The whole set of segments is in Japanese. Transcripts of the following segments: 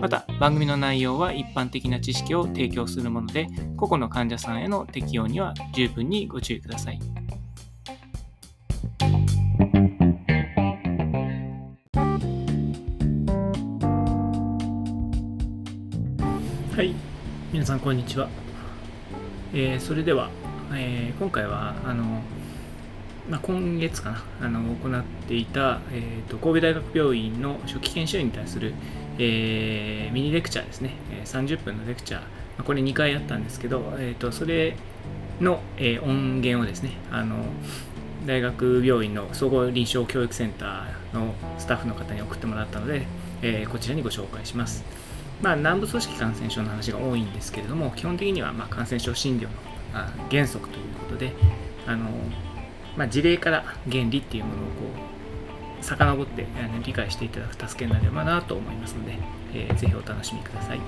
また番組の内容は一般的な知識を提供するもので個々の患者さんへの適用には十分にご注意くださいはい、皆さんこんにちは。えー、それでは、えー、今回はあの、まあ、今月かなあの行っていた、えーと、神戸大学病院の初期研修医に対する、えー、ミニレクチャーですね、30分のレクチャー、これ2回やったんですけど、えーと、それの、え音源をですねあの大学病院の総合臨床教育センターのスタッフの方に送ってもらったので、えこちらにご紹介します。まあ、南部組織感染症の話が多いんですけれども、基本的にはま感染症診療のあ原則ということで、あのまあ、事例から原理っていうものをこう遡って理解していただく助けになればなと思いますので、えー、ぜひお楽しみください。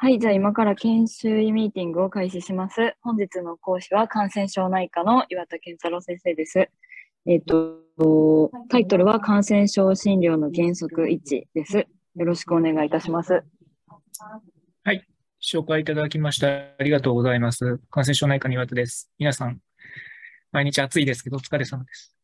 はい、じゃあ今から研修医ミーティングを開始します。本日の講師は感染症内科の岩田健太郎先生です。えっ、と、タイトルは感染症診療の原則1です。よろしくお願いいたします。はい、紹介いただきましてありがとうございます。感染症内科の岩田です。皆さん、毎日暑いですけどお疲れ様です。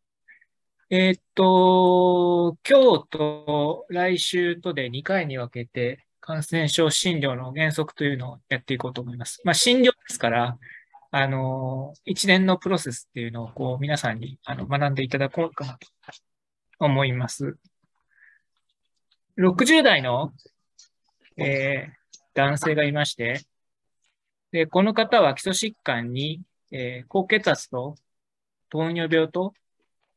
えっ、と、今日と来週とで2回に分けて、感染症診療の原則というのをやっていこうと思います。まあ、診療ですから、あの、一連のプロセスっていうのをこう皆さんにあの学んでいただこうかなと思います。60代の、えー、男性がいまして、で、この方は基礎疾患に、えー、高血圧と糖尿病と、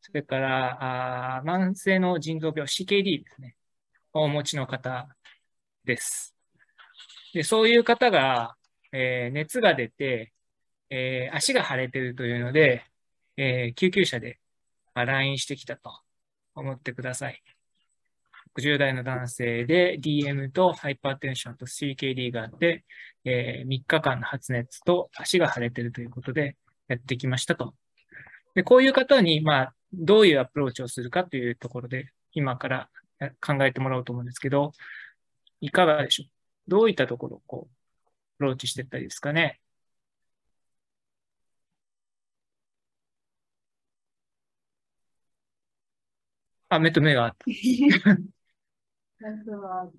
それからあ慢性の腎臓病、CKD ですね、をお持ちの方です。でそういう方が、えー、熱が出て、えー、足が腫れてるというので、えー、救急車で、ま、来院してきたと思ってください。60代の男性で DM とハイパーテンションと CKD があって、えー、3日間の発熱と足が腫れてるということでやってきましたと。でこういう方に、まあ、どういうアプローチをするかというところで、今から考えてもらおうと思うんですけど、いかがでしょう？どういったところをこう、アプローチしていったりですかね？あ、目と目があった。まずは、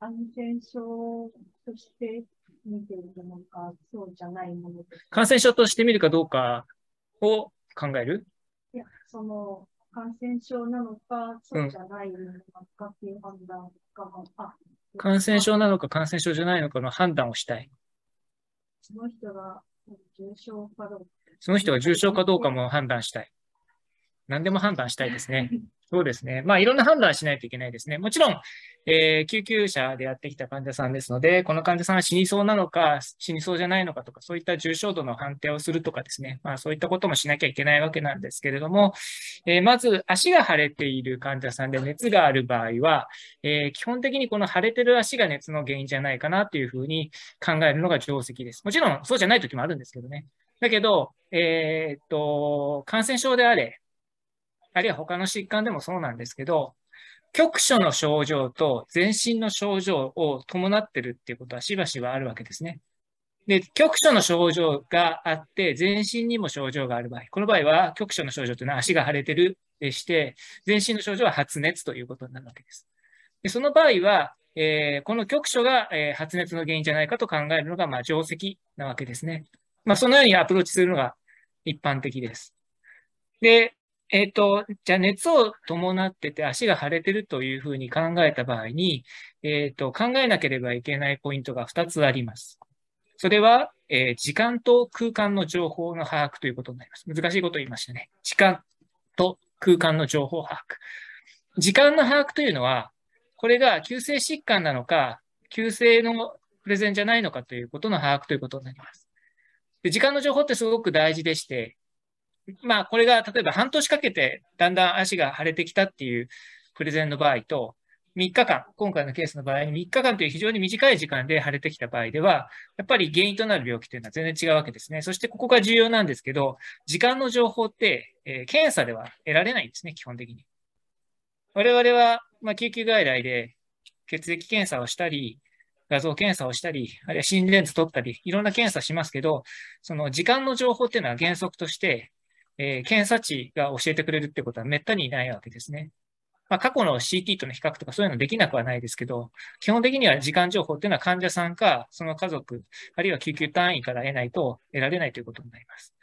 感染症として見ているのか、そうじゃないもの感染症として見るかどうかを考える？いや、その、感染症なのか、そうじゃないのかっていう判断が、うん、あ、感染症なのか感染症じゃないのかの判断をしたい。その人が重症かどうか。その人が重症かどうかも判断したい。何でも判断したいですね。そうですね。まあ、いろんな判断しないといけないですね。もちろん、えー、救急車でやってきた患者さんですので、この患者さんは死にそうなのか、死にそうじゃないのかとか、そういった重症度の判定をするとかですね。まあ、そういったこともしなきゃいけないわけなんですけれども、えー、まず、足が腫れている患者さんで熱がある場合は、えー、基本的にこの腫れてる足が熱の原因じゃないかなというふうに考えるのが定石です。もちろん、そうじゃない時もあるんですけどね。だけど、えー、っと、感染症であれ、あるいは他の疾患でもそうなんですけど、局所の症状と全身の症状を伴ってるっていうことはしばしばあるわけですね。で、局所の症状があって、全身にも症状がある場合、この場合は局所の症状というのは足が腫れてるでして、全身の症状は発熱ということになるわけです。でその場合は、えー、この局所が、えー、発熱の原因じゃないかと考えるのが、まあ、定石なわけですね。まあ、そのようにアプローチするのが一般的です。で、えっ、ー、と、じゃあ熱を伴ってて足が腫れてるというふうに考えた場合に、えっ、ー、と、考えなければいけないポイントが2つあります。それは、えー、時間と空間の情報の把握ということになります。難しいことを言いましたね。時間と空間の情報把握。時間の把握というのは、これが急性疾患なのか、急性のプレゼンじゃないのかということの把握ということになります。で時間の情報ってすごく大事でして、まあ、これが例えば半年かけてだんだん足が腫れてきたっていうプレゼンの場合と、3日間、今回のケースの場合に3日間という非常に短い時間で腫れてきた場合では、やっぱり原因となる病気というのは全然違うわけですね。そしてここが重要なんですけど、時間の情報って、えー、検査では得られないんですね、基本的に。我々は、まあ、救急外来で血液検査をしたり、画像検査をしたり、あるいは心電図取ったり、いろんな検査しますけど、その時間の情報っていうのは原則として、えー、検査値が教えてくれるってことは滅多にないわけですね。まあ、過去の CT との比較とかそういうのできなくはないですけど、基本的には時間情報っていうのは患者さんか、その家族、あるいは救急隊員から得ないと得られないということになります。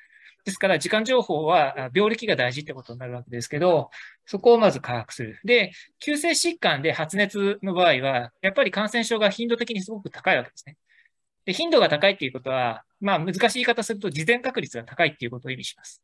ですから、時間情報は病歴が大事ってことになるわけですけど、そこをまず把握する。で、急性疾患で発熱の場合は、やっぱり感染症が頻度的にすごく高いわけですね。で、頻度が高いっていうことは、まあ難しい言い方すると、事前確率が高いっていうことを意味します。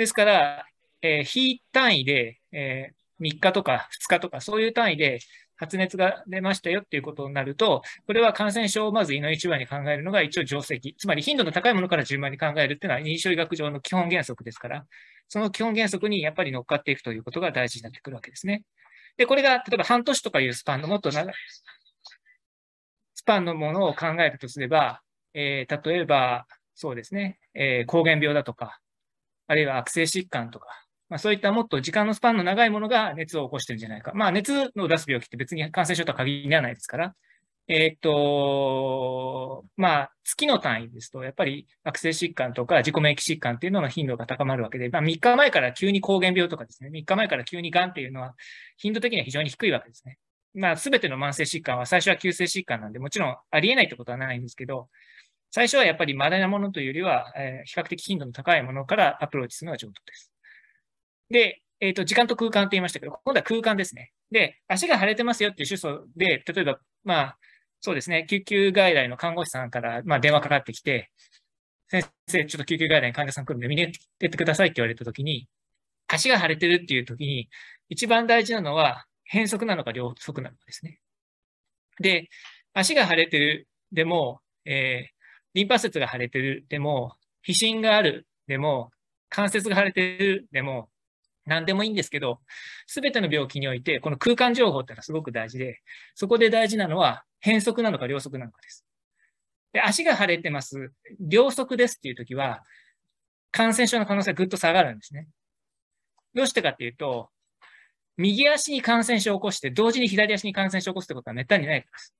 ですから、えー、非単位で、えー、3日とか2日とかそういう単位で発熱が出ましたよっていうことになると、これは感染症をまず胃の一番に考えるのが一応定石。つまり頻度の高いものから順番に考えるっていうのは臨床医学上の基本原則ですから、その基本原則にやっぱり乗っかっていくということが大事になってくるわけですね。で、これが例えば半年とかいうスパンのもっと長い、スパンのものを考えるとすれば、えー、例えば、そうですね、えー、膠原病だとか、あるいは悪性疾患とか、まあ、そういったもっと時間のスパンの長いものが熱を起こしてるんじゃないか。まあ、熱を出す病気って別に感染症とは限らないですから、えー、っと、まあ、月の単位ですと、やっぱり悪性疾患とか自己免疫疾患っていうのの頻度が高まるわけで、まあ、3日前から急に膠原病とかですね、3日前から急に癌っていうのは頻度的には非常に低いわけですね。まあ、すべての慢性疾患は最初は急性疾患なんで、もちろんありえないってことはないんですけど、最初はやっぱり稀なものというよりは、えー、比較的頻度の高いものからアプローチするのが上等です。で、えっ、ー、と、時間と空間って言いましたけど、今度は空間ですね。で、足が腫れてますよっていう主訴で、例えば、まあ、そうですね、救急外来の看護師さんから、まあ、電話かかってきて、先生、ちょっと救急外来に患者さん来るんで見に行ってってくださいって言われたときに、足が腫れてるっていうときに、一番大事なのは、変則なのか両側なのかですね。で、足が腫れてるでも、えー、リンパ節が腫れてるでも、皮疹があるでも、関節が腫れてるでも、何でもいいんですけど、すべての病気において、この空間情報ってのはすごく大事で、そこで大事なのは変則なのか両側なのかです。で、足が腫れてます。両側ですっていうときは、感染症の可能性がぐっと下がるんですね。どうしてかっていうと、右足に感染症を起こして、同時に左足に感染症を起こすってことはめったにないからです。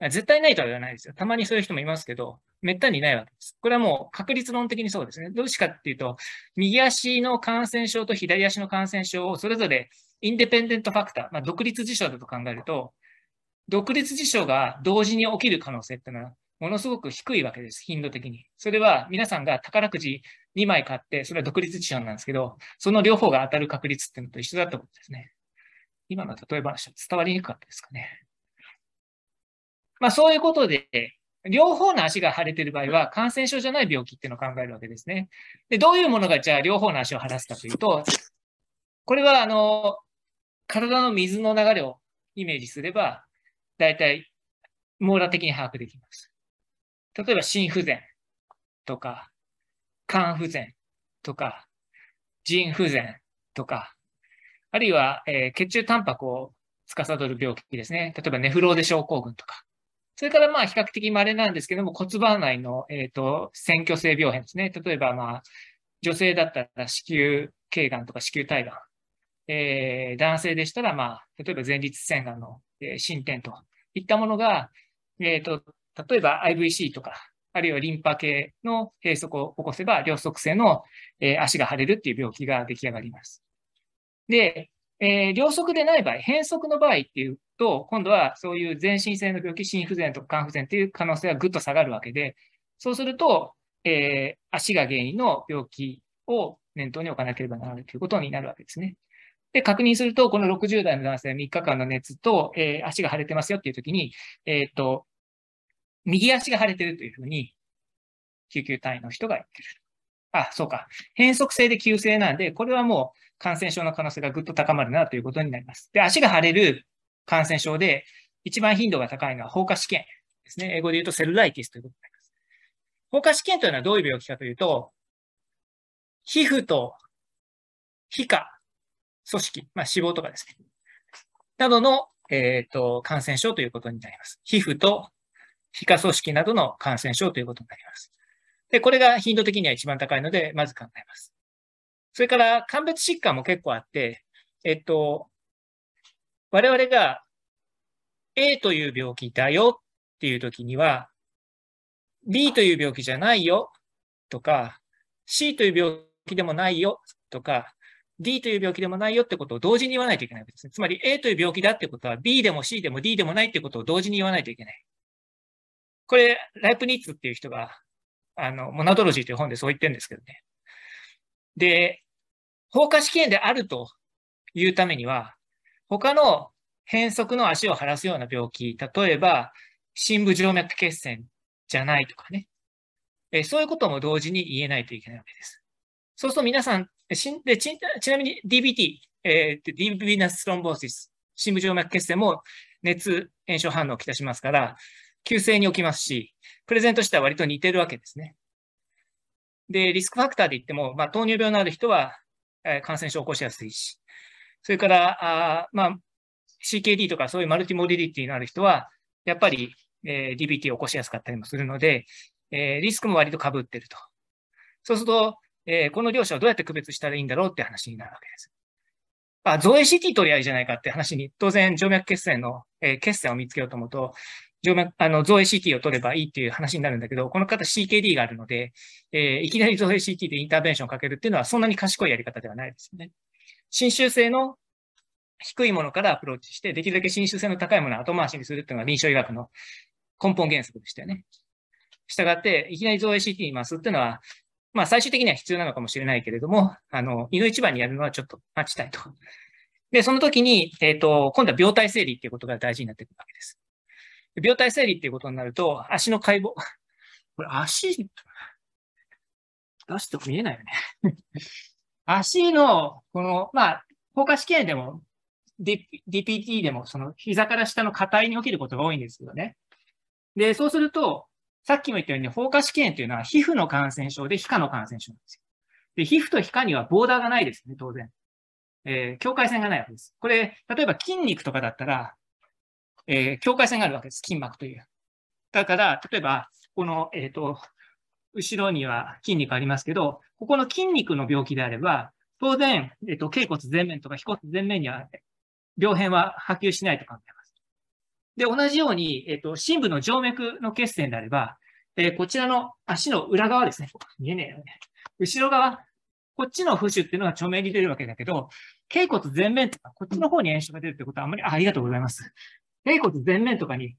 絶対ないとは言わないですよ。たまにそういう人もいますけど、めったにないわけです。これはもう確率論的にそうですね。どうしかっていうと、右足の感染症と左足の感染症をそれぞれインデペンデントファクター、まあ、独立事象だと考えると、独立事象が同時に起きる可能性っていうのは、ものすごく低いわけです。頻度的に。それは皆さんが宝くじ2枚買って、それは独立事象なんですけど、その両方が当たる確率っていうのと一緒だったことですね。今の例え話は伝わりにくかったですかね。まあそういうことで、両方の足が腫れている場合は、感染症じゃない病気っていうのを考えるわけですね。で、どういうものがじゃあ両方の足を腫らすかというと、これはあの、体の水の流れをイメージすれば、だいたい網羅的に把握できます。例えば心不全とか、肝不全とか、腎不全とか、あるいは、えー、血中タンパクを司る病気ですね。例えばネフローゼ症候群とか、それからまあ比較的稀なんですけども、骨盤内の、えっ、ー、と、選挙性病変ですね。例えばまあ、女性だったら子宮頸がんとか子宮体がん。えー、男性でしたらまあ、例えば前立腺がんの、えー、進展といったものが、えっ、ー、と、例えば IVC とか、あるいはリンパ系の閉塞を起こせば、両側性の、えー、足が腫れるっていう病気が出来上がります。で、えー、両側でない場合、変則の場合っていうと、今度はそういう全身性の病気、心不全とか肝不全という可能性がぐっと下がるわけで、そうすると、えー、足が原因の病気を念頭に置かなければならないということになるわけですね。で、確認すると、この60代の男性3日間の熱と、えー、足が腫れてますよっていうときに、えっ、と、右足が腫れてるというふうに、救急隊員の人が言ってる。あ、そうか。変則性で急性なんで、これはもう感染症の可能性がぐっと高まるなということになります。で、足が腫れる感染症で、一番頻度が高いのは放火試験ですね。英語で言うとセルライティスということになります。放火試験というのはどういう病気かというと、皮膚と皮下組織、まあ、脂肪とかですね。などの、えっ、ー、と、感染症ということになります。皮膚と皮下組織などの感染症ということになります。で、これが頻度的には一番高いので、まず考えます。それから、鑑別疾患も結構あって、えっと、我々が A という病気だよっていう時には、B という病気じゃないよとか、C という病気でもないよとか、D という病気でもないよってことを同時に言わないといけないわけですね。つまり A という病気だってことは B でも C でも D でもないってことを同時に言わないといけない。これ、ライプニッツっていう人が、あの、モナドロジーという本でそう言ってるんですけどね。で、放火試験であるというためには、他の変則の足を腫らすような病気、例えば、深部静脈血栓じゃないとかね。えそういうことも同時に言えないといけないわけです。そうすると皆さん、ちでちちなみに DBT、えー、ディーブビナストロンボーシス、深部静脈血栓も熱炎症反応をきたしますから、急性に起きますし、プレゼントしては割と似てるわけですね。で、リスクファクターで言っても、まあ、糖尿病のある人は、えー、感染症を起こしやすいし、それから、あまあ、CKD とかそういうマルチモディリティのある人は、やっぱり、えー、DBT を起こしやすかったりもするので、えー、リスクも割と被ってると。そうすると、えー、この両者をどうやって区別したらいいんだろうって話になるわけです。あ、造影 CT 取り合いじゃないかって話に、当然、静脈血栓の、えー、血栓を見つけようと思うと、静脈、あの、造影 CT を取ればいいっていう話になるんだけど、この方 CKD があるので、えー、いきなり造影 CT でインターベンションをかけるっていうのはそんなに賢いやり方ではないですよね。侵襲性の低いものからアプローチして、できるだけ侵襲性の高いものを後回しにするっていうのが臨床医学の根本原則でしたよね。したがって、いきなり造影 CT に回すっていうのは、まあ最終的には必要なのかもしれないけれども、あの、胃の一番にやるのはちょっと待ちたいと。で、その時に、えっ、ー、と、今度は病態整理っていうことが大事になってくるわけです。病態整理っていうことになると、足の解剖、これ足、出しても見えないよね足の、この、まあ、放火試験でも、DPT でも、その膝から下の硬いに起きることが多いんですけどね。で、そうすると、さっきも言ったように、放火試験というのは皮膚の感染症で皮下の感染症なんですよ。で、皮膚と皮下にはボーダーがないですね、当然。えー、境界線がないわけです。これ、例えば筋肉とかだったら、えー、境界線があるわけです。筋膜という。だから、例えば、この、えっ、ー、と、後ろには筋肉ありますけど、ここの筋肉の病気であれば、当然、えっ、と、頸骨前面とか腓骨前面には、病変は波及しないと考えます。で、同じように、えっ、と、深部の静脈の血栓であれば、えこちらの足の裏側ですね。見えねえよね。後ろ側、こっちの浮腫っていうのが著名に出るわけだけど、頸骨前面とか、こっちの方に炎症が出るってことはあんまり、あありがとうございます。頸骨前面とかに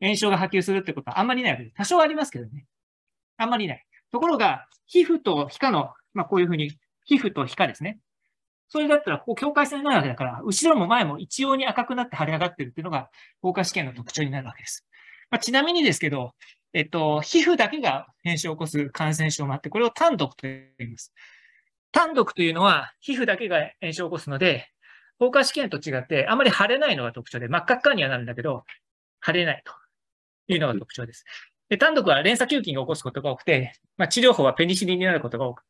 炎症が波及するってことはあんまりないわけです。多少ありますけどね。あんまりない。ところが、皮膚と皮下の、まあこういうふうに、皮膚と皮下ですね。それだったら、ここ境界線になるわけだから、後ろも前も一様に赤くなって腫れ上がってるっていうのが、放火試験の特徴になるわけです。まあ、ちなみにですけど、えっと、皮膚だけが炎症を起こす感染症もあって、これを単独と言います。単独というのは、皮膚だけが炎症を起こすので、放火試験と違って、あまり腫れないのが特徴で、真っ赤っかにはなるんだけど、腫れないというのが特徴です。で単独は連鎖球菌が起こすことが多くて、まあ、治療法はペニシリンになることが多く。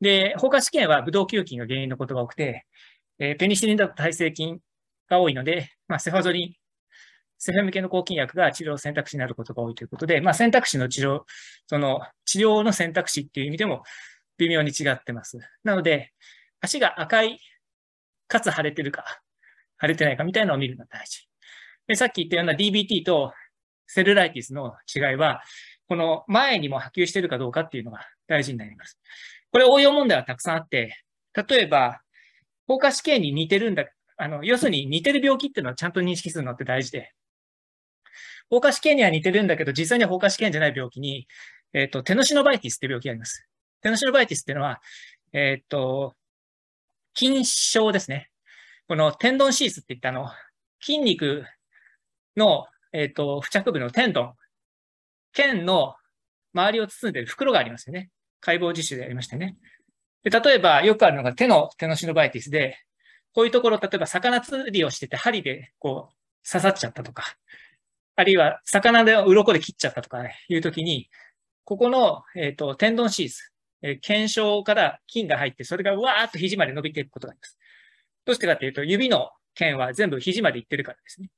で、放火試験はブドウ球菌が原因のことが多くて、えー、ペニシリンだと耐性菌が多いので、まあ、セファゾリン、セフェム系の抗菌薬が治療選択肢になることが多いということで、まあ、選択肢の治療、その治療の選択肢っていう意味でも微妙に違ってます。なので、足が赤いかつ腫れてるか、腫れてないかみたいなのを見るのが大事。で、さっき言ったような DBT とセルライティスの違いは、この前にも波及しているかどうかっていうのが大事になります。これ応用問題はたくさんあって、例えば、放火試験に似てるんだ、あの、要するに似てる病気っていうのはちゃんと認識するのって大事で、放火試験には似てるんだけど、実際には放火試験じゃない病気に、えっ、ー、と、テノシノバイティスって病気があります。テノシノバイティスっていうのは、えっ、ー、と、筋症ですね。このテンドンシースって言ったあの、筋肉の、えっ、ー、と、付着部のテンドン、腱の周りを包んでる袋がありますよね。解剖実習でやりましたね。で、例えばよくあるのが手のテノシノバイティスで、こういうところ、例えば魚釣りをしてて針でこう刺さっちゃったとか、あるいは魚で鱗で切っちゃったとかねいうときに、ここの、えっ、と、テンドンシーズ、えー、腱鞘から筋が入って、それがわーっと肘まで伸びていくことがあります。どうしてかっていうと、指の腱は全部肘までいってるからですね。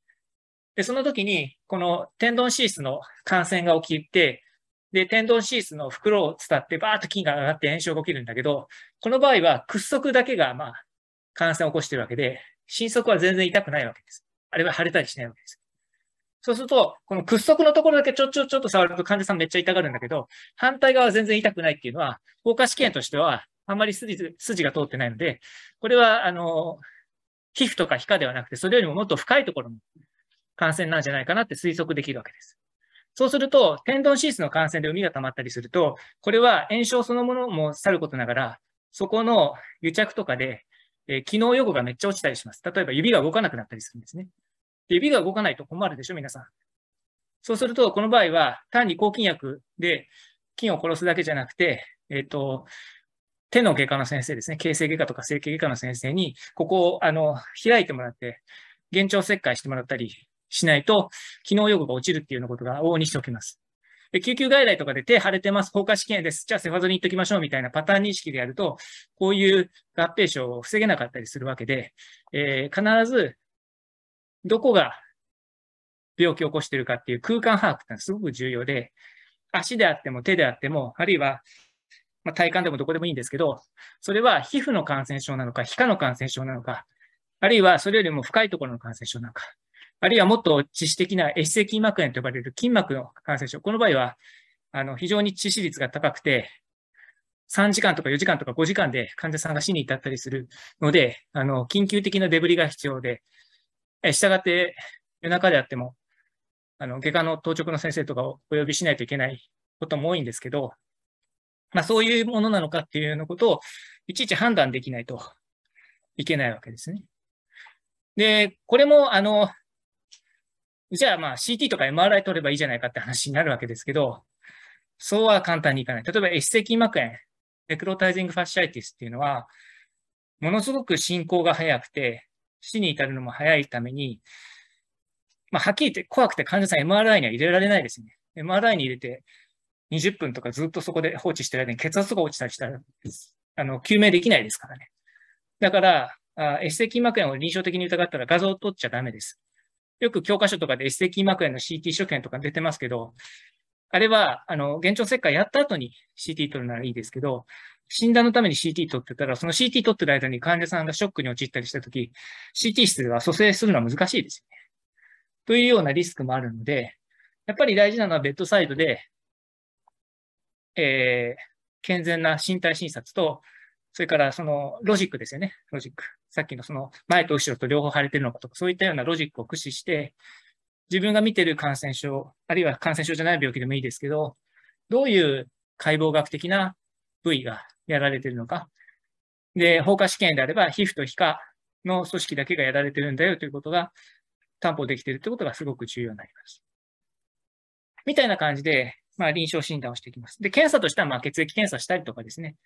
で、その時に、このテンドンシースの感染が起きて、で、テンドンシースの袋を伝ってバーッと筋が上がって炎症が起きるんだけど、この場合は屈足だけが、まあ、感染を起こしてるわけで、伸足は全然痛くないわけです。あれは腫れたりしないわけです。そうすると、この屈足のところだけちょちょちょっと触ると患者さんめっちゃ痛がるんだけど、反対側は全然痛くないっていうのは、効果試験としては、あんまり筋筋が通ってないので、これは、あの、皮膚とか皮下ではなくて、それよりももっと深いところの感染なんじゃないかなって推測できるわけです。そうすると、テンドンシースの感染で海が溜まったりすると、これは炎症そのものもさることながら、そこの癒着とかで、えー、機能予後がめっちゃ落ちたりします。例えば指が動かなくなったりするんですね。指が動かないと困るでしょ、皆さん。そうすると、この場合は単に抗菌薬で菌を殺すだけじゃなくて、えっ、ー、と、手の外科の先生ですね、形成外科とか整形外科の先生に、ここを、あの、開いてもらって、幻聴切開してもらったりしないと、機能予後が落ちるっていうようなことが往々にしておきます。救急外来とかで手腫れてます、放火試験です。じゃあセファゾリン行っときましょうみたいなパターン認識でやると、こういう合併症を防げなかったりするわけで、えー、必ず、どこが病気を起こしているかっていう空間把握ってのはすごく重要で、足であっても手であっても、あるいは、ま、体幹でもどこでもいいんですけど、それは皮膚の感染症なのか、皮下の感染症なのか、あるいはそれよりも深いところの感染症なのか、あるいはもっと致死的なエッセ筋膜炎と呼ばれる筋膜の感染症。この場合は、あの、非常に致死率が高くて、3時間とか4時間とか5時間で患者さんが死に至ったりするので、あの、緊急的なデブリが必要で、え、従って夜中であっても、あの、外科の当直の先生とかをお呼びしないといけないことも多いんですけど、まあそういうものなのかっていうようなことをいちいち判断できないといけないわけですね。で、これも、あの、じゃあまあ CT とか MRI 取ればいいじゃないかって話になるわけですけど、そうは簡単にいかない。例えば、エス筋膜炎、ネクロタイジングファッシャイティスっていうのは、ものすごく進行が早くて、死に至るのも早いために、まあ、はっきり言って怖くて患者さん MRI には入れられないですね。MRI に入れて20分とかずっとそこで放置してる間に血圧が落ちたりしたら、あの、救命できないですからね。だから、あエステ筋膜炎を臨床的に疑ったら画像を取っちゃダメです。よく教科書とかでエステ筋膜炎の CT 所見とか出てますけど、あれは、あの、幻聴切開やった後に CT 取るならいいですけど、診断のために CT 取ってたら、その CT 取ってる間に患者さんがショックに陥ったりしたとき、CT 室では蘇生するのは難しいですよね。というようなリスクもあるので、やっぱり大事なのはベッドサイドで、えー、健全な身体診察と、それからそのロジックですよね。ロジック。さっきのその前と後ろと両方腫れてるのかとか、そういったようなロジックを駆使して、自分が見てる感染症、あるいは感染症じゃない病気でもいいですけど、どういう解剖学的な部位がやられてるのか。で、蜂窩織炎であれば、皮膚と皮下の組織だけがやられてるんだよということが担保できてるということがすごく重要になります。みたいな感じで、まあ、臨床診断をしていきます。で、検査としては、まあ、血液検査したりとかですね、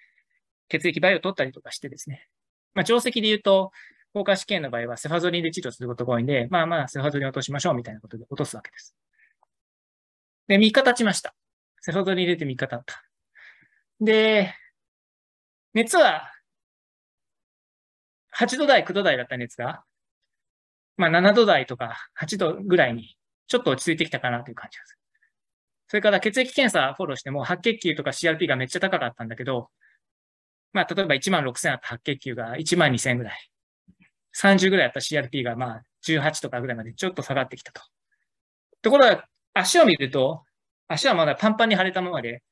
血液バイを取ったりとかしてですね。まあ、定石で言うと、効果試験の場合はセファゾリンで治療することが多いんで、まあまあ、セファゾリン落としましょうみたいなことで落とすわけです。で、3日経ちました。セファゾリン入れて3日経った。で、熱は、8度台、9度台だった熱が、まあ7度台とか8度ぐらいにちょっと落ち着いてきたかなという感じです。それから血液検査フォローしても白血球とか CRP がめっちゃ高かったんだけど、まあ、例えば1万6000あった白血球が1万2000ぐらい。30ぐらいあった CRP がまあ18とかぐらいまでちょっと下がってきたと。ところが、足を見ると、足はまだパンパンに腫れたままで、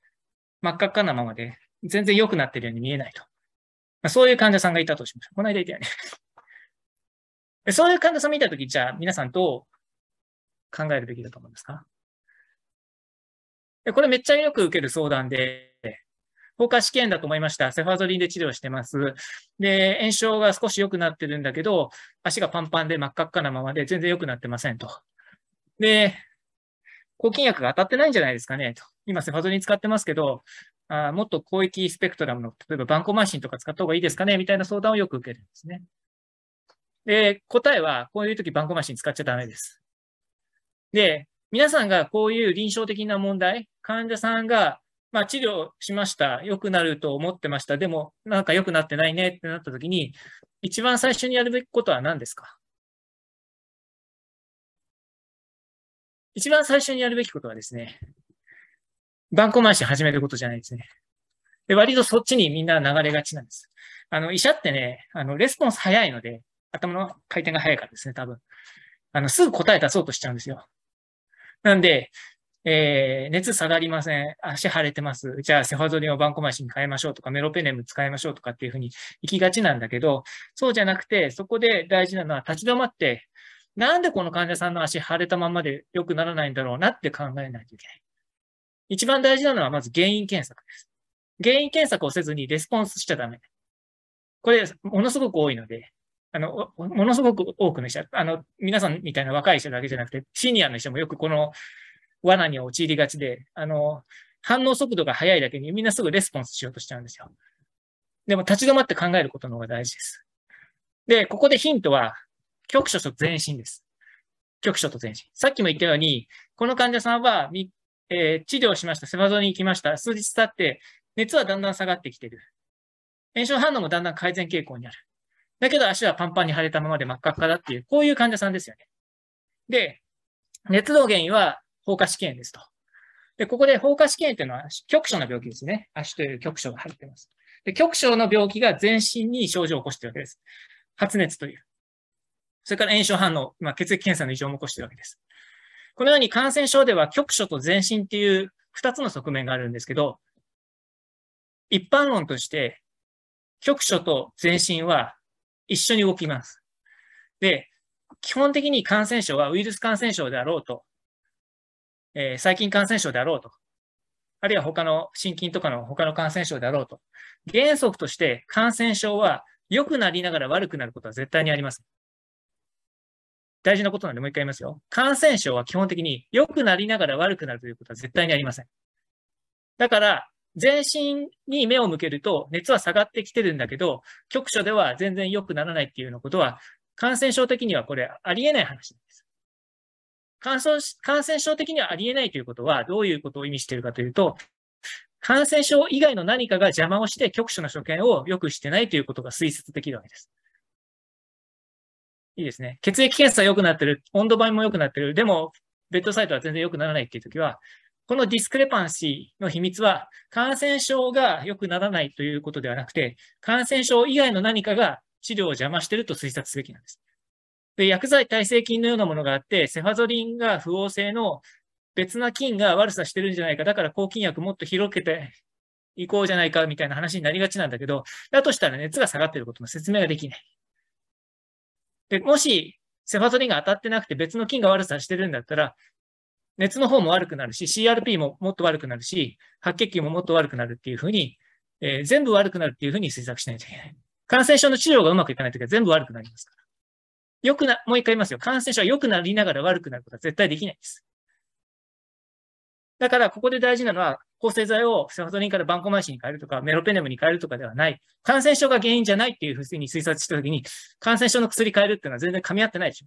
真っ赤っかなままで、全然良くなってるように見えないと。まあ、そういう患者さんがいたとしましょう。この間いたよね そういう患者さんを見たとき、じゃあ皆さんどう考えるべきだと思うんですか？これめっちゃよく受ける相談で、放火試験だと思いました。セファゾリンで治療してます。で、炎症が少し良くなってるんだけど、足がパンパンで真っ赤っかなままで全然良くなってませんと。で、抗菌薬が当たってないんじゃないですかねと。今、セファゾリン使ってますけど、あもっと広域スペクトラムの、例えばバンコマシンとか使った方がいいですかねみたいな相談をよく受けるんですね。で、答えは、こういう時バンコマシン使っちゃダメです。で、皆さんがこういう臨床的な問題、患者さんが、まあ、治療しました。良くなると思ってました。でも、なんか良くなってないねってなった時に、一番最初にやるべきことは何ですか？一番最初にやるべきことはですね、バンコ回し始めることじゃないですね。で、割とそっちにみんな流れがちなんです。あの、医者ってね、あの、レスポンス早いので、頭の回転が早いからですね、多分。あの、すぐ答え出そうとしちゃうんですよ。なんで、えー、熱下がりません。足腫れてます。じゃあ、セファゾリンをバンコマシンに変えましょうとか、メロペネム使いましょうとかっていうふうに行きがちなんだけど、そうじゃなくて、そこで大事なのは立ち止まって、なんでこの患者さんの足腫れたままで良くならないんだろうなって考えないといけない。一番大事なのはまず原因検索です。原因検索をせずにレスポンスしちゃダメ。これ、ものすごく多いので、あの、ものすごく多くの医者、あの、皆さんみたいな若い人だけじゃなくて、シニアの人もよくこの罠に陥りがちで、あの、反応速度が速いだけにみんなすぐレスポンスしようとしちゃうんですよ。でも立ち止まって考えることの方が大事です。で、ここでヒントは、局所と全身です。局所と全身。さっきも言ったように、この患者さんは、えー、治療しました。セバゾに行きました。数日経って、熱はだんだん下がってきてる。炎症反応もだんだん改善傾向にある。だけど足はパンパンに腫れたままで真っ赤っかだっていう、こういう患者さんですよね。で、熱動原因は放火試験ですと。で、ここで放火試験っていうのは局所の病気ですね。足という局所が入っています。で、局所の病気が全身に症状を起こしているわけです。発熱という。それから炎症反応、まあ、血液検査の異常も起こしているわけです。このように感染症では局所と全身っていう二つの側面があるんですけど、一般論として局所と全身は一緒に動きます。で、基本的に感染症はウイルス感染症であろうと、えー、細菌感染症であろうと、あるいは他の心筋とかの他の感染症であろうと、原則として感染症は良くなりながら悪くなることは絶対にあります。大事なことなんでもう一回言いますよ。感染症は基本的に良くなりながら悪くなるということは絶対にありません。だから、全身に目を向けると熱は下がってきてるんだけど、局所では全然良くならないっていうようなことは、感染症的にはこれありえない話です。感染症的にはありえないということは、どういうことを意味しているかというと、感染症以外の何かが邪魔をして局所の所見を良くしてないということが推察できるわけです。いいですね。血液検査良くなってる、温度倍も良くなってる、でも、ベッドサイトは全然良くならないっていうときは、このディスクレパンシーの秘密は、感染症が良くならないということではなくて、感染症以外の何かが治療を邪魔していると推察すべきなんです。で、薬剤耐性菌のようなものがあって、セファゾリンが不応性の別な菌が悪さしてるんじゃないか。だから抗菌薬もっと広げていこうじゃないかみたいな話になりがちなんだけど、だとしたら熱が下がってることの説明ができない。で、もし、セファゾリンが当たってなくて別の菌が悪さしてるんだったら、熱の方も悪くなるし、CRP ももっと悪くなるし、白血球ももっと悪くなるっていうふうに、えー、全部悪くなるっていうふうに推測しないといけない。感染症の治療がうまくいかないときは全部悪くなりますから。よくな、もう一回言いますよ。感染症は良くなりながら悪くなることは絶対できないです。だから、ここで大事なのは、抗生剤をセファトリンからバンコマイシンに変えるとか、メロペネムに変えるとかではない。感染症が原因じゃないっていうふうに推察したときに、感染症の薬変えるっていうのは全然噛み合ってないでしょ。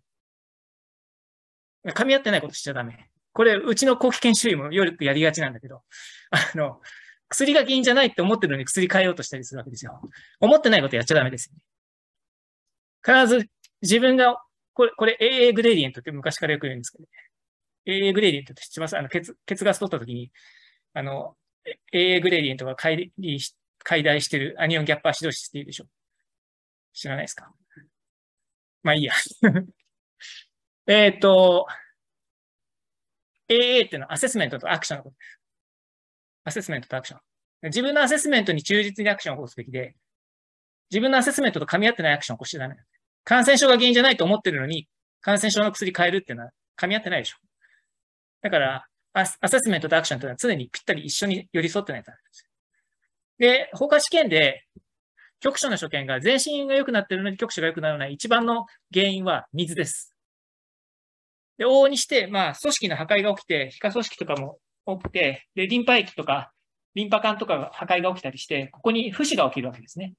噛み合ってないことしちゃダメ。これ、うちの後期研修医もよくやりがちなんだけど、あの、薬が原因じゃないって思ってるのに薬変えようとしたりするわけですよ。思ってないことやっちゃダメですよ。必ず自分が、これ、これ AA グレディエントって昔からよく言うんですけど、ね、AA グレディエントって知ってます？あの、血、血ガス取った時に、あの、AA グレディエントが解解題してるアニオンギャップアシドシスって言うでしょ知らないですか？まあいいや。えっと、AA っていうのはアセスメントとアクションのことです。アセスメントとアクション。自分のアセスメントに忠実にアクションを起こすべきで、自分のアセスメントと噛み合ってないアクションを起こしちゃダメ。感染症が原因じゃないと思ってるのに、感染症の薬変えるっていうのは噛み合ってないでしょ。だから、アセスメントとアクションというのは常にぴったり一緒に寄り添ってないとダメです。で、放火試験で、局所の所見が全身が良くなってるのに局所が良くならない一番の原因は水です。で、往々にして、まあ、組織の破壊が起きて、皮下組織とかも起きて、で、リンパ液とか、リンパ管とかが破壊が起きたりして、ここに不死が起きるわけですね。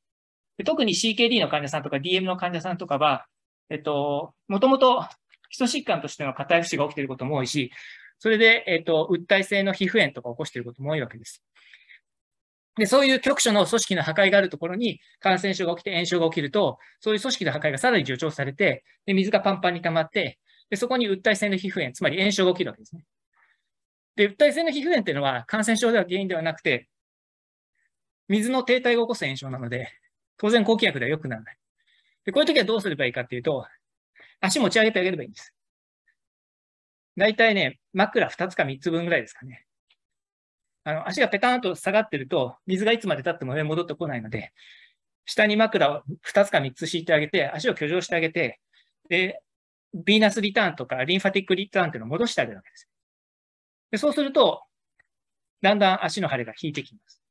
で特に CKD の患者さんとか DM の患者さんとかは、えっと、もともと基礎疾患としての硬い不死が起きていることも多いし、それで、えっと、訴体性の皮膚炎とか起こしていることも多いわけです。で、そういう局所の組織の破壊があるところに感染症が起きて炎症が起きると、そういう組織の破壊がさらに助長されて、で水がパンパンに溜まって、でそこに訴体性の皮膚炎、つまり炎症が起きるわけですね。で、訴体性の皮膚炎っていうのは感染症では原因ではなくて、水の停滞が起こす炎症なので、当然高気圧では良くならない。で、こういう時はどうすればいいかっていうと、足持ち上げてあげればいいんです。大体ね、枕2つか3つ分ぐらいですかね。あの、足がペタンと下がってると、水がいつまで経っても上に戻ってこないので、下に枕を2つか3つ敷いてあげて、足を挙上してあげて、で、ビーナスリターンとかリンファティックリターンっていうのを戻してあげるわけです。でそうすると、だんだん足の腫れが引いてきます。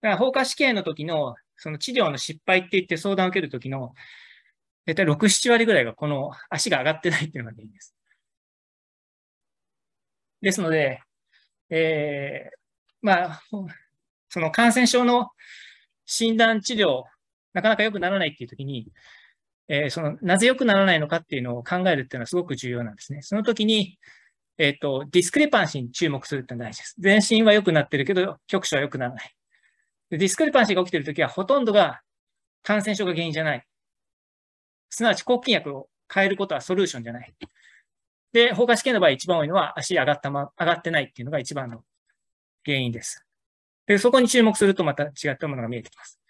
だから放火死刑の時の、その治療の失敗って言って相談を受ける時の、大体6、7割ぐらいがこの足が上がってないっていうのが原因です。ですので、えー、まあ、その感染症の診断治療、なかなか良くならないっていう時に、えー、その、なぜ良くならないのかっていうのを考えるっていうのはすごく重要なんですね。その時に、えっ、ー、と、 discrepancy に注目するってのは大事です。全身は良くなってるけど、局所は良くならない。 discrepancy が起きているときは、ほとんどが感染症が原因じゃない。すなわち、抗菌薬を変えることはソリューションじゃない。で、蜂窩織炎の場合一番多いのは足上がったま、上がってないっていうのが一番の原因です。で、そこに注目するとまた違ったものが見えてきます。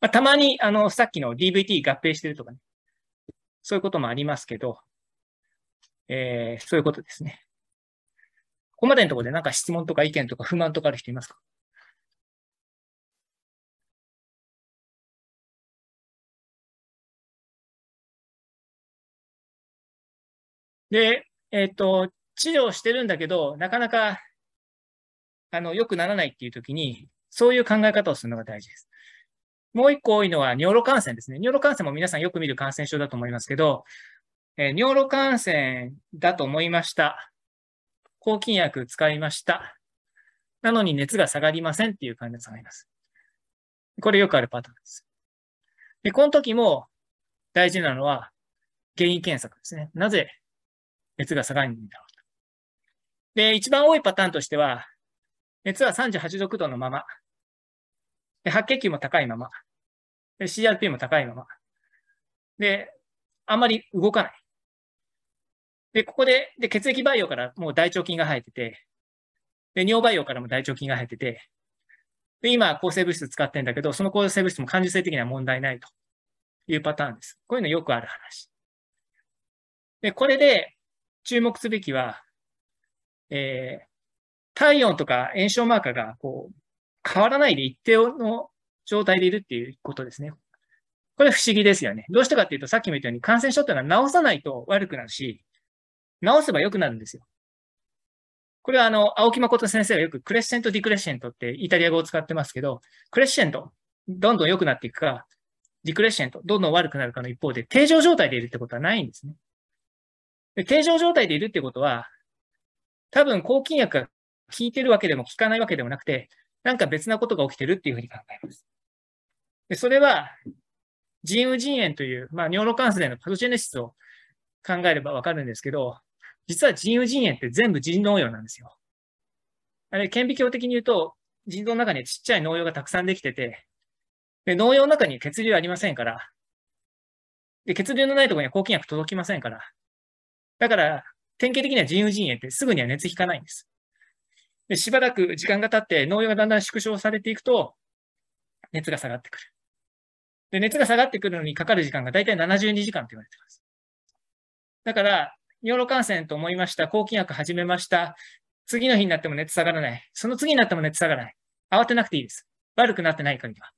まあ、たまに、あの、さっきの DVT 合併してるとかね。そういうこともありますけど、えー、そういうことですね。ここまでのところでなんか質問とか意見とか不満とかある人いますか？で、えっ、ー、と、治療してるんだけど、なかなか、あの、良くならないっていう時に、そういう考え方をするのが大事です。もう一個多いのは、尿路感染ですね。尿路感染も皆さんよく見る感染症だと思いますけど、えー、尿路感染だと思いました。抗菌薬使いました。なのに熱が下がりませんっていう患者さんがいます。これよくあるパターンです。で、この時も大事なのは原因検索ですね。なぜ熱が下がるんだろうと。で、一番多いパターンとしては、熱は38度9度のまま。で、白血球も高いまま。で、CRP も高いまま。で、あんまり動かない。で、ここで、で、血液培養からもう大腸菌が生えてて、で、尿培養からも大腸菌が生えてて、で、今、抗生物質使ってんだけど、その抗生物質も感受性的には問題ないというパターンです。こういうのよくある話。で、これで注目すべきは、えー、体温とか炎症マーカーがこう変わらないで一定の状態でいるっていうことですね。これ不思議ですよね。どうしてかっていうと、さっきも言ったように感染症っていうのは治さないと悪くなるし、治せば良くなるんですよ。これはあの、青木誠先生がよくクレッシェンド・デクレッシェンドってイタリア語を使ってますけど、クレッシェント、どんどん良くなっていくか、ディクレッシェント、どんどん悪くなるかの一方で、定常状態でいるってことはないんですね。で定常状態でいるってことは、多分抗菌薬が効いてるわけでも効かないわけでもなくて、なんか別なことが起きてるっていうふうに考えます。でそれは、腎盂腎炎という、まあ、尿路感染のパトジェネシスを考えればわかるんですけど、実は腎盂腎炎って全部腎農用なんですよ。あれ、顕微鏡的に言うと、腎臓の中にちっちゃい農用がたくさんできてて、で、農用の中に血流ありませんから、で、血流のないところには抗菌薬届きませんから、だから、典型的には腎盂腎炎ってすぐには熱引かないんです。で、しばらく時間が経って農用がだんだん縮小されていくと、熱が下がってくる。で、熱が下がってくるのにかかる時間がだいたい72時間と言われています。だから、尿路感染と思いました。抗菌薬始めました。次の日になっても熱下がらない。その次になっても熱下がらない。慌てなくていいです。悪くなってない限りは。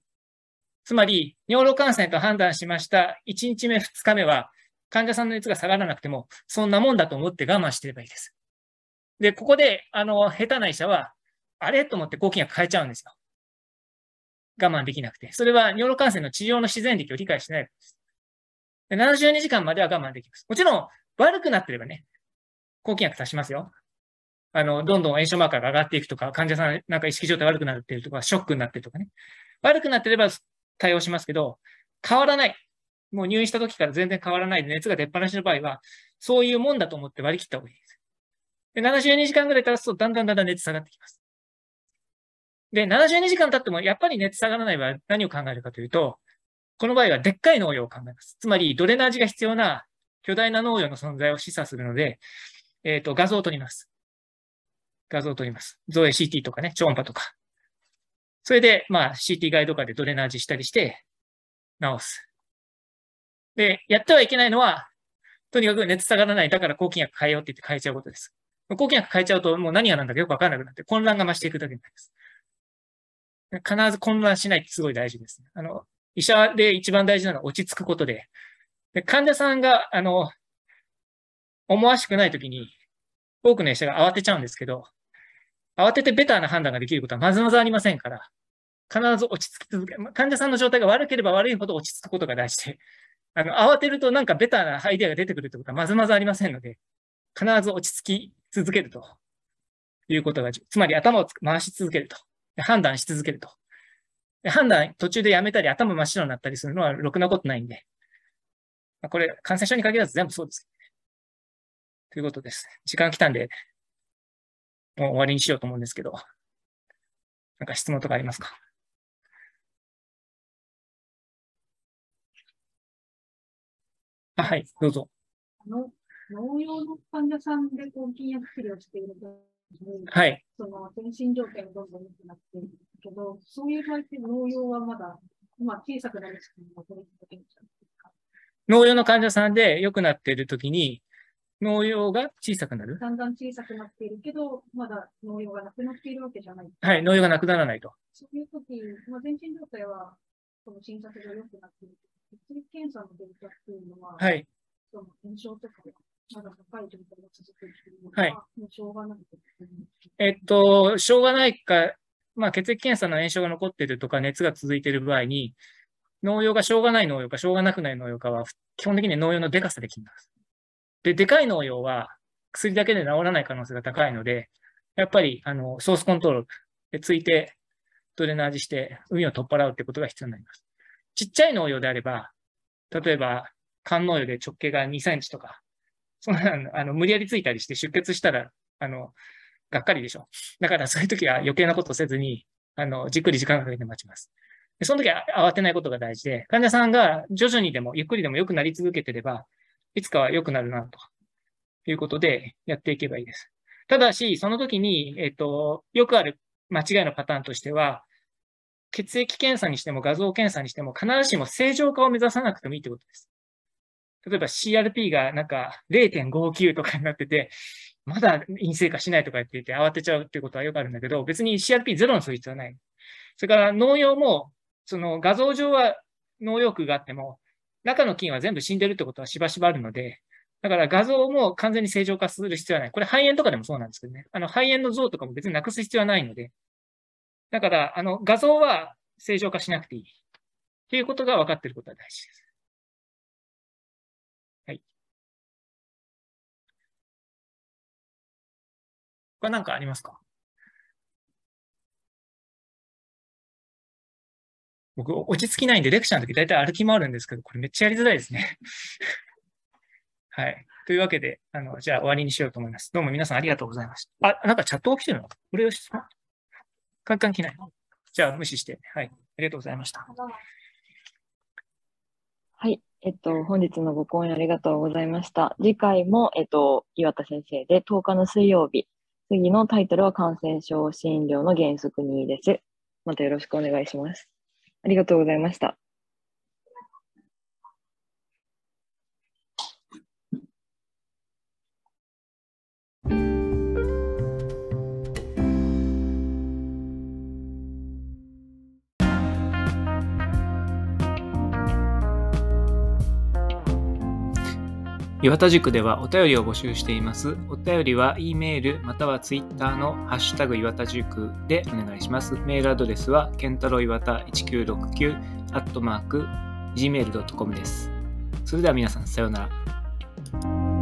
つまり、尿路感染と判断しました。1日目、2日目は、患者さんの熱が下がらなくても、そんなもんだと思って我慢してればいいです。で、ここで、あの、下手な医者は、あれ？と思って抗菌薬変えちゃうんですよ。我慢できなくて。それは尿路感染の治療の自然力を理解してないからです。で72時間までは我慢できます。もちろん、悪くなってればね、抗菌薬足しますよ。あの、どんどん炎症マーカーが上がっていくとか、患者さんなんか意識状態悪くなってるとか、ショックになってるとかね。悪くなってれば対応しますけど、変わらない。もう入院した時から全然変わらないで熱が出っ放しの場合は、そういうもんだと思って割り切った方がいいです。で、72時間ぐらい経つと、だんだんだんだん熱下がってきます。で、72時間経っても、やっぱり熱下がらない場合、何を考えるかというと、この場合はでっかい農業を考えます。つまり、ドレナージが必要な巨大な農業の存在を示唆するので、えっ、ー、と、画像を撮ります。画像を撮ります。造影 CT とかね、超音波とか。それで、まあ、CT ガイド化でドレナージしたりして、直す。で、やってはいけないのは、とにかく熱下がらない。だから抗菌薬変えようって言って変えちゃうことです。抗菌薬変えちゃうと、もう何が何だかよくわかんなくなって、混乱が増していくだけになります。必ず混乱しないってすごい大事です。あの、医者で一番大事なのは落ち着くことで、で患者さんが、あの、思わしくないときに、多くの医者が慌てちゃうんですけど、慌ててベターな判断ができることはまずまずありませんから、必ず落ち着き続け、患者さんの状態が悪ければ悪いほど落ち着くことが大事で、あの、慌てるとなんかベターなアイデアが出てくるってことはまずまずありませんので、必ず落ち着き続けるということが、つまり頭を回し続けると。判断し続けると。判断途中でやめたり頭真っ白になったりするのはろくなことないんで。これ、感染症に限らず全部そうです、ということです。時間来たんで、もう終わりにしようと思うんですけど。なんか質問とかありますか？あはい、どうぞ。あの農用の患者さんで抗菌薬治療しているはい。その、全身状態がどんどん良くなっているけど、そういう場合って農用はまだ、まあ、小さくなるし、どれだけ農用の患者さんで良くなっているときに、農用が小さくなる？だんだん小さくなっているけど、まだ農用がなくなっているわけじゃない。はい、農用がなくならないと。そういうとき、まあ、全身状態は、その診察が良くなっている。血液検査のデータっていうのは、はい。その炎症とかまだ高い状態が続くっていうのは、はい、もうしょうがないえっと、しょうがないか、まあ、血液検査の炎症が残っているとか、熱が続いている場合に、農用がしょうがない農用か、しょうがなくない農用かは、基本的に農用のデカさで決めます。で、でかい農用は、薬だけで治らない可能性が高いので、やっぱり、あの、ソースコントロールでついて、ドレナージして、海を取っ払うってことが必要になります。ちっちゃい農用であれば、例えば、肝農用で直径が2センチとか、そんなあの無理やりついたりして出血したら、あの、がっかりでしょ。だからそういう時は余計なことせずに、あの、じっくり時間かけて待ちます。でその時は慌てないことが大事で、患者さんが徐々にでもゆっくりでも良くなり続けてれば、いつかは良くなるな、ということでやっていけばいいです。ただし、その時に、えっ、と、よくある間違いのパターンとしては、血液検査にしても画像検査にしても必ずしも正常化を目指さなくてもいいってことです。例えば CRP がなんか0.59とかになってて、まだ陰性化しないとか言っていて慌てちゃうっていうことはよくあるんだけど、別に CRP0 のそういう必要はない。それから農用も、その画像上は農用区があっても、中の菌は全部死んでるってことはしばしばあるので、だから画像も完全に正常化する必要はない。これ肺炎とかでもそうなんですけどね。あの肺炎の像とかも別になくす必要はないので。だから、あの画像は正常化しなくていい。っていうことが分かっていることは大事です。はい他何かありますか？僕、落ち着きないんで、レクチャーの時大体歩き回るんですけど、これめっちゃやりづらいですね。はい。というわけで、あの、じゃあ終わりにしようと思います。どうも皆さんありがとうございました。あ、なんかチャット起きてるの？これをし、カンカン来ない。じゃあ無視して。はい。ありがとうございました。はい。えっと、本日のご講演ありがとうございました。次回も、えっと、岩田先生で10日の水曜日、次のタイトルは感染症診療の原則2です。またよろしくお願いします。ありがとうございました。岩田塾ではお便りを募集しています。お便りは E メールまたは Twitter のハッシュタグ岩田塾でお願いします。メールアドレスはケンタロウ岩田1969アットマーク gmail.com です。それでは皆さんさようなら。